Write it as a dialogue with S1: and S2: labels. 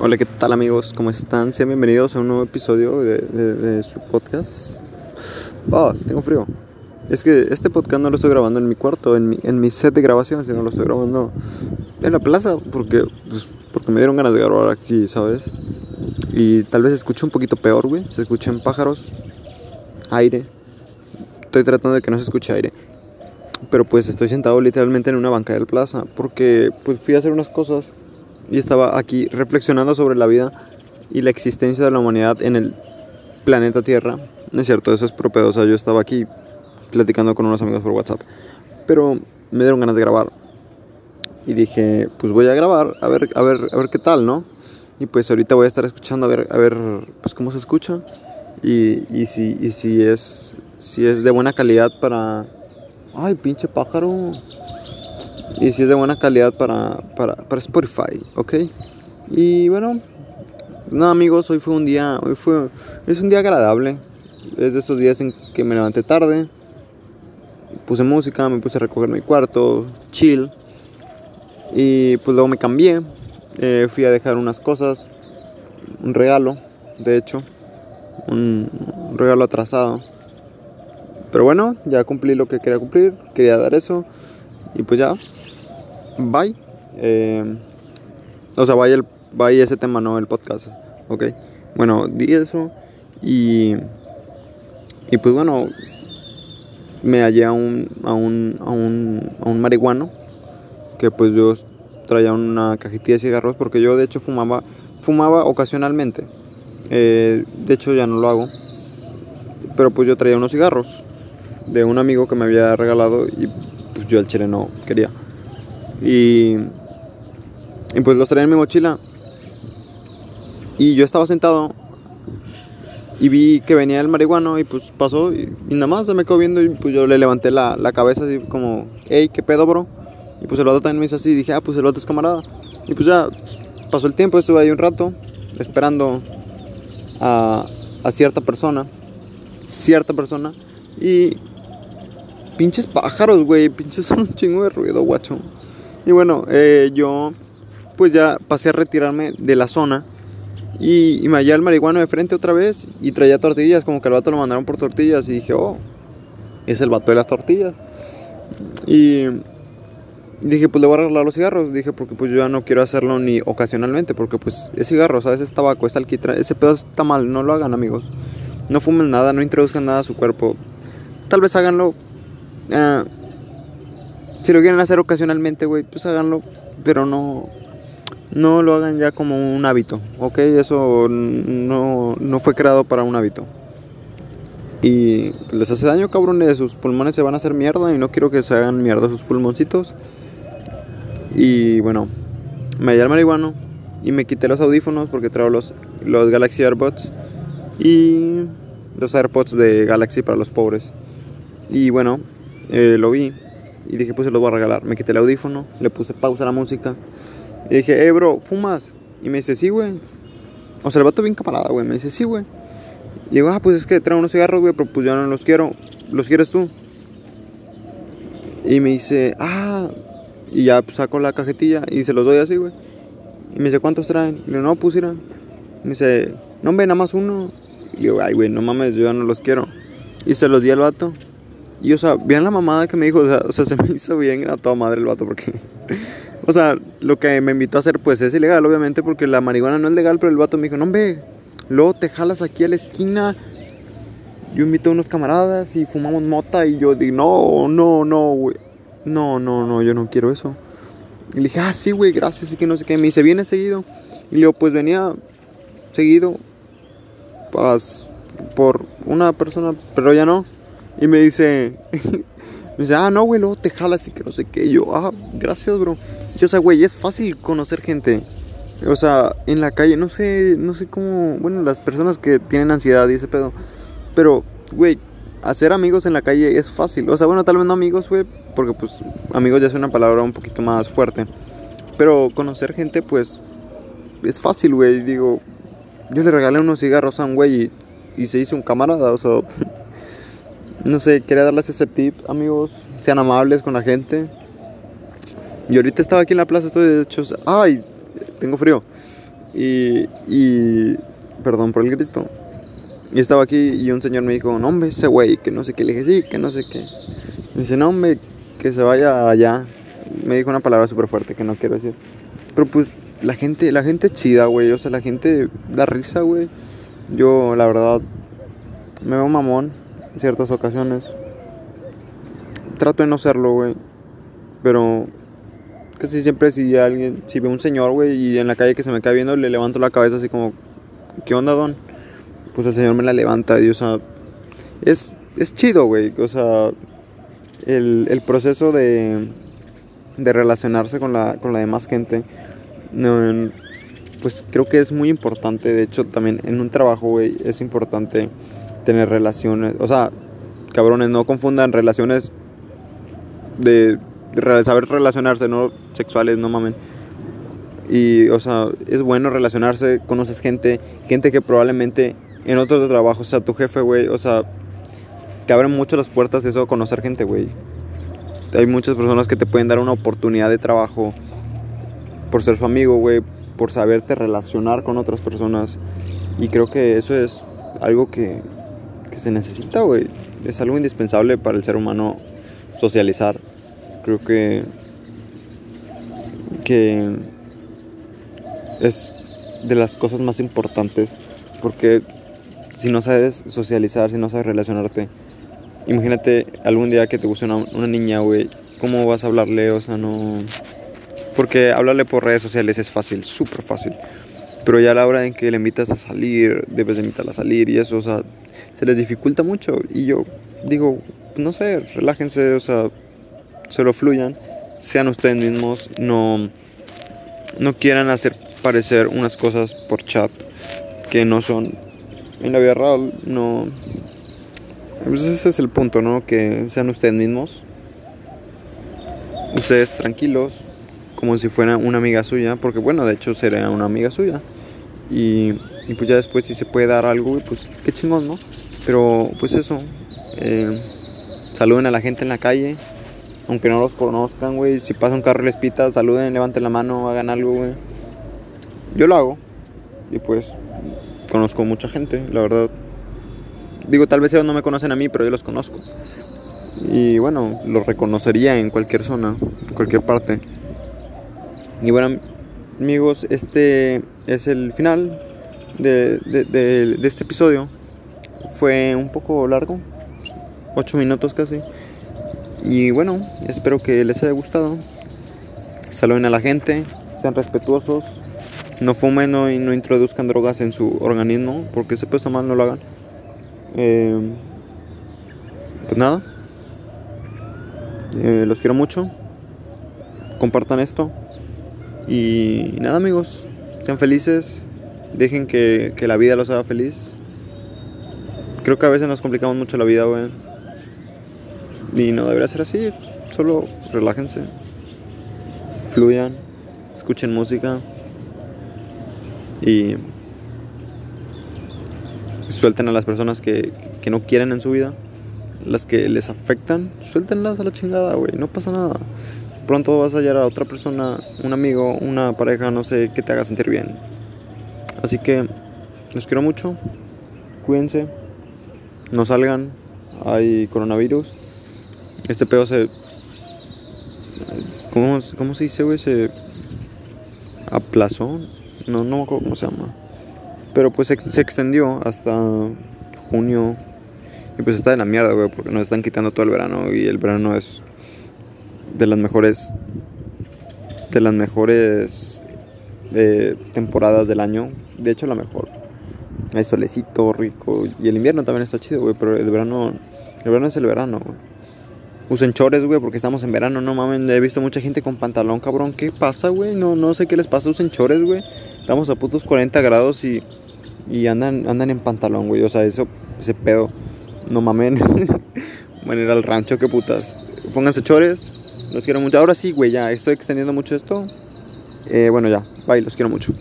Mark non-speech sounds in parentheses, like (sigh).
S1: Hola, ¿qué tal amigos? ¿Cómo están? Sean bienvenidos a un nuevo episodio de, de- su podcast. Ah, tengo frío. Es que este podcast no lo estoy grabando en mi cuarto, en mi, en mi set de grabación, sino lo estoy grabando en la plaza porque, pues, porque me dieron ganas de grabar aquí, ¿sabes? Y tal vez se escuche un poquito peor, güey. Se escuchen pájaros, aire. Estoy tratando de que no se escuche aire. Pero pues estoy sentado literalmente en una banca del plaza porque pues fui a hacer unas cosas y estaba aquí reflexionando sobre la vida y la existencia de la humanidad en el planeta Tierra. Es cierto, eso es propio. O sea, yo estaba aquí platicando con unos amigos por WhatsApp. Pero me dieron ganas de grabar. Y dije, pues voy a grabar, a ver, a ver, a ver qué tal, ¿no? Y pues ahorita voy a estar escuchando a ver, a ver pues cómo se escucha. Y, y si, y si es si es de buena calidad para. Ay, pinche pájaro. Y si es de buena calidad para, para, para Spotify, ¿ok? Y bueno, nada amigos, hoy fue un día, hoy fue, es un día agradable. Es de estos días en que me levanté tarde, puse música, me puse a recoger mi cuarto, chill. Y pues luego me cambié, eh, fui a dejar unas cosas, un regalo, de hecho, un, un regalo atrasado. Pero bueno, ya cumplí lo que quería cumplir, quería dar eso. Y pues ya, bye. Eh, o sea, vaya, el, vaya ese tema, no el podcast. Ok. Bueno, di eso. Y, y pues bueno, me hallé a un, a un, a un, a un marihuano. Que pues yo traía una cajetilla de cigarros. Porque yo de hecho fumaba, fumaba ocasionalmente. Eh, de hecho ya no lo hago. Pero pues yo traía unos cigarros de un amigo que me había regalado y pues yo al chile no quería. Y, pues los traía en mi mochila. Y yo estaba sentado y vi que venía el marihuano y pues pasó y, nada más se me quedó viendo y pues yo le levanté la, la cabeza así como, hey, ¿qué pedo, bro? Y pues el vato también me hizo así y dije, ah, pues el vato es camarada. Y pues ya pasó el tiempo, estuve ahí un rato esperando a, a cierta persona, cierta persona y pinches pájaros, güey, pinches son (laughs) un chingo de ruido, guacho. Y bueno, eh, yo pues ya pasé a retirarme de la zona y, me hallé al marihuano de frente otra vez y traía tortillas, como que el vato lo mandaron por tortillas y dije, oh, es el vato de las tortillas. Y dije, pues le voy a regalar los cigarros, dije, porque pues yo ya no quiero hacerlo ni ocasionalmente, porque pues es cigarro, ¿sabes? Es tabaco, es alquitrán, ese pedo está mal, no lo hagan amigos. No fumen nada, no introduzcan nada a su cuerpo. Tal vez háganlo Ah, si lo quieren hacer ocasionalmente, güey, pues háganlo, pero no no lo hagan ya como un hábito, ¿ok? Eso no, no fue creado para un hábito. Y les hace daño, cabrones, sus pulmones se van a hacer mierda y no quiero que se hagan mierda sus pulmoncitos. Y bueno, me hallé al marihuano y me quité los audífonos porque traigo los, los Galaxy AirPods y los AirPods de Galaxy para los pobres. Y bueno, eh, lo vi y dije, pues se los voy a regalar. Me quité el audífono, le puse pausa a la música y dije, eh, bro, ¿fumas? Y me dice, sí, güey. O sea, el vato bien camarada, güey. Me dice, sí, güey. Y digo, ah, pues es que traigo unos cigarros, güey, pero pues yo no los quiero. ¿Los quieres tú? Y me dice, ah. Y ya pues, saco la cajetilla y se los doy así, güey. Y me dice, ¿cuántos traen? Y le digo, no, pues irán. Me dice, no, hombre, nada más uno. Y digo, ay, güey, no mames, yo ya no los quiero. Y se los di al vato. Y, o sea, vean la mamada que me dijo, o sea, o sea, se me (laughs) hizo bien a toda madre el vato, porque, (laughs) o sea, lo que me invitó a hacer, pues es ilegal, obviamente, porque la marihuana no es legal, pero el vato me dijo, no, hombre, luego te jalas aquí a la esquina. Yo invito a unos camaradas y fumamos mota, y yo digo, no, no, no, güey, no, no, no, yo no quiero eso. Y le dije, ah, sí, güey, gracias, y que no sé qué. Me dice, ¿viene seguido? Y le digo, pues venía seguido, pues, por una persona, pero ya no. Y me dice, (laughs) me dice, ah, no, güey, luego te jalas y que no sé qué. Yo, ah, gracias, bro. Y, o sea, güey, es fácil conocer gente. O sea, en la calle, no sé, no sé cómo, bueno, las personas que tienen ansiedad y ese pedo. Pero, güey, hacer amigos en la calle es fácil. O sea, bueno, tal vez no amigos, güey, porque pues amigos ya es una palabra un poquito más fuerte. Pero conocer gente, pues, es fácil, güey. Digo, yo le regalé unos cigarros a un güey y, y se hizo un camarada, o sea... (laughs) No sé, quería darles ese tip, amigos. Sean amables con la gente. Y ahorita estaba aquí en la plaza, estoy de hecho. ¡Ay! Tengo frío. Y, y, perdón por el grito. Y estaba aquí y un señor me dijo, no, hombre, ese güey, que no sé qué. Le dije, sí, que no sé qué. Me dice, no, hombre, que se vaya allá. Me dijo una palabra súper fuerte que no quiero decir. Pero pues la gente, la gente chida, güey. O sea, la gente da risa, güey. Yo, la verdad, me veo mamón ciertas ocasiones. Trato de no serlo, güey. Pero casi siempre si alguien, si veo un señor, güey, y en la calle que se me cae viendo, le levanto la cabeza así como, ¿qué onda, don? Pues el señor me la levanta y, o sea, es, es chido, güey. O sea, el, el proceso de, de relacionarse con la, con la demás gente, pues creo que es muy importante. De hecho, también en un trabajo, güey, es importante tener relaciones. O sea, cabrones, no confundan relaciones de, de saber relacionarse, no sexuales, no mamen. Y, o sea, es bueno relacionarse, conoces gente, gente que probablemente en otro trabajo o sea tu jefe, güey, o sea, te abren mucho las puertas eso, conocer gente, güey. Hay muchas personas que te pueden dar una oportunidad de trabajo por ser su amigo, güey, por saberte relacionar con otras personas. Y creo que eso es algo que, que se necesita, güey. Es algo indispensable para el ser humano socializar. Creo que que es de las cosas más importantes porque si no sabes socializar, si no sabes relacionarte, imagínate algún día que te guste una, una niña, güey, ¿cómo vas a hablarle? O sea, no... Porque hablarle por redes sociales es fácil, súper fácil. Pero ya a la hora en que le invitas a salir, debes de invitarla a salir y eso, o sea, se les dificulta mucho. Y yo digo, no sé, relájense, o sea, solo fluyan, sean ustedes mismos, no, no quieran hacer parecer unas cosas por chat que no son en la vida real, no. Pues ese es el punto, ¿no? Que sean ustedes mismos, ustedes tranquilos, como si fuera una amiga suya, porque bueno, de hecho sería una amiga suya. Y, y pues ya después si se puede dar algo, pues qué chingón, ¿no? Pero pues eso, eh, saluden a la gente en la calle, aunque no los conozcan, güey. Si pasa un carro y les pita, saluden, levanten la mano, hagan algo, güey. Yo lo hago. Y pues conozco mucha gente, la verdad. Digo, tal vez ellos no me conocen a mí, pero yo los conozco. Y bueno, los reconocería en cualquier zona, en cualquier parte. Y bueno, amigos, este es el final de, de, de, este episodio. Fue un poco largo, 8 minutos casi. Y bueno, espero que les haya gustado. Saluden a la gente, sean respetuosos, no fumen no, y no introduzcan drogas en su organismo, porque se pesa mal, no lo hagan. Eh, pues nada, eh, los quiero mucho. Compartan esto. Y nada, amigos, sean felices. Dejen que, que la vida los haga feliz. Creo que a veces nos complicamos mucho la vida, güey. Y no debería ser así. Solo relájense. Fluyan. Escuchen música. Y suelten a las personas que, que no quieren en su vida. Las que les afectan. Suéltenlas a la chingada, güey. No pasa nada. Pronto vas a hallar a otra persona, un amigo, una pareja, no sé, que te haga sentir bien. Así que los quiero mucho. Cuídense. No salgan. Hay coronavirus. Este pedo se. ¿Cómo, cómo se dice, güey? Se aplazó. No, no me acuerdo cómo se llama. Pero pues se, se extendió hasta junio. Y pues está de la mierda, güey, porque nos están quitando todo el verano. Y el verano es de las mejores. De las mejores eh, temporadas del año. De hecho, la mejor. Hay solecito rico. Y el invierno también está chido, güey. Pero el verano. El verano es el verano, güey. Usen chores, güey, porque estamos en verano, no mames. He visto mucha gente con pantalón, cabrón. ¿Qué pasa, güey? No, no sé qué les pasa. Usen chores, güey. Estamos a putos 40 grados y, y andan, andan en pantalón, güey. O sea, eso, ese pedo. No mamen. (laughs) Van a ir al rancho, qué putas. Pónganse chores. Los quiero mucho. Ahora sí, güey, ya estoy extendiendo mucho esto. Eh, bueno, ya. Bye, los quiero mucho.